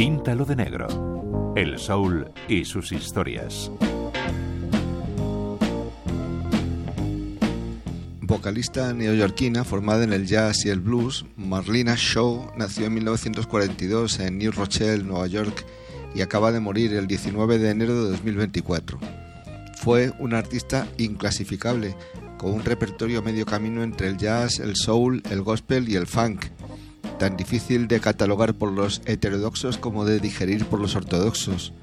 Píntalo de negro. El soul y sus historias. Vocalista neoyorquina formada en el jazz y el blues, Marlena Shaw nació en 1942 en New Rochelle, Nueva York, y acaba de morir el 19 de enero de 2024. Fue una artista inclasificable, con un repertorio medio camino entre el jazz, el soul, el gospel y el funk, tan difícil de catalogar por los heterodoxos como de digerir por los ortodoxos.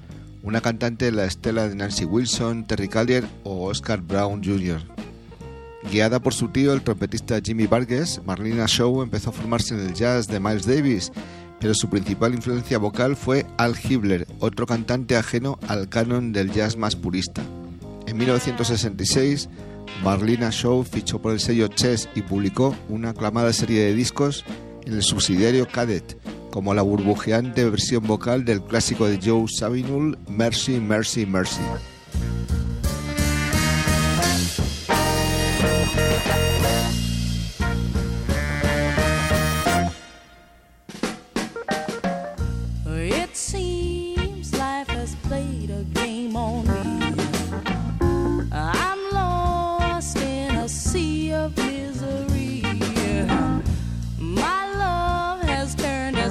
Una cantante de la estela de Nancy Wilson, Terry Callier o Oscar Brown Jr. Guiada por su tío, el trompetista Jimmy Vargas, Marlena Shaw empezó a formarse en el jazz de Miles Davis, pero su principal influencia vocal fue Al Hibler, otro cantante ajeno al canon del jazz más purista. En 1966, Marlena Shaw fichó por el sello Chess y publicó una aclamada serie de discos el subsidiario Cadet, como la burbujeante versión vocal del clásico de Joe Sabinul, Mercy, Mercy, Mercy.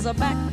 a back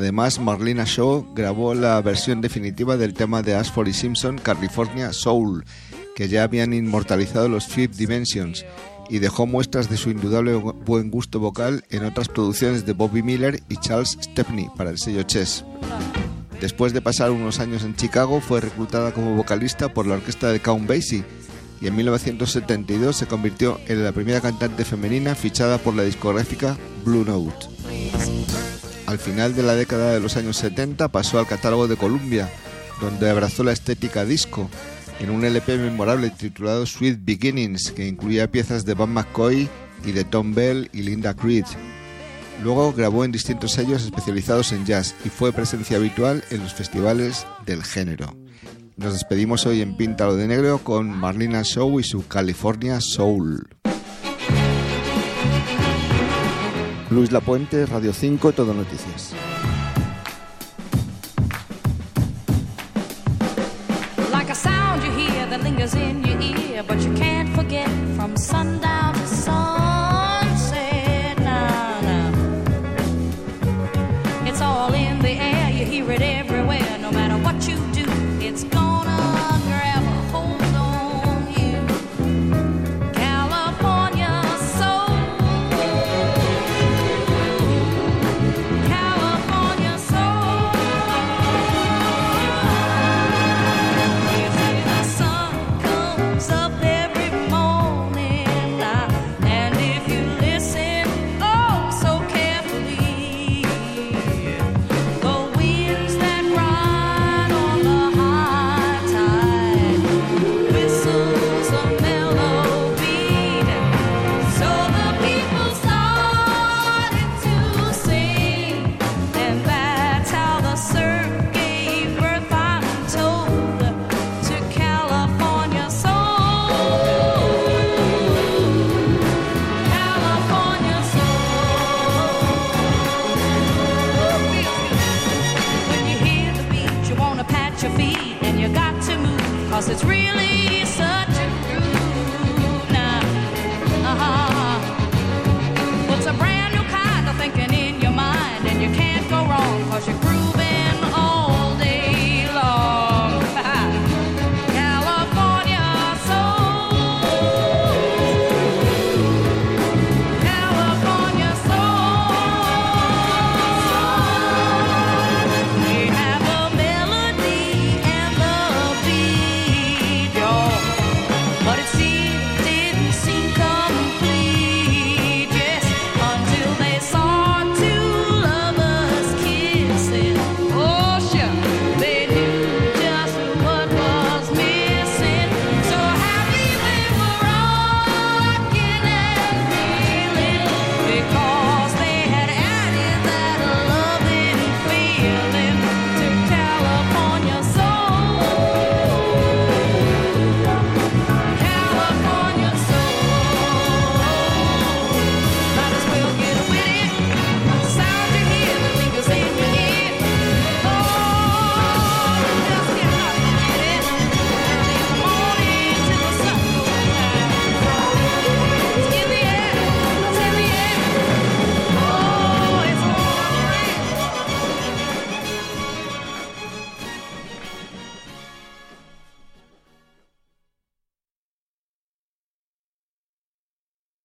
Además, Marlena Shaw grabó la versión definitiva del tema de Ashford y Simpson, California Soul, que ya habían inmortalizado los Fifth Dimensions, y dejó muestras de su indudable buen gusto vocal en otras producciones de Bobby Miller y Charles Stepney para el sello Chess. Después de pasar unos años en Chicago, fue reclutada como vocalista por la orquesta de Count Basie y en 1972 se convirtió en la primera cantante femenina fichada por la discográfica Blue Note. Al final de la década de los años 70 pasó al catálogo de Columbia, donde abrazó la estética disco, en un LP memorable titulado Sweet Beginnings, que incluía piezas de Bob McCoy y de Tom Bell y Linda Creed. Luego grabó en distintos sellos especializados en jazz y fue presencia habitual en los festivales del género. Nos despedimos hoy en Píntalo de Negro con Marlena Shaw y su California Soul. Luis Lapuente, Radio 5, Todo Noticias.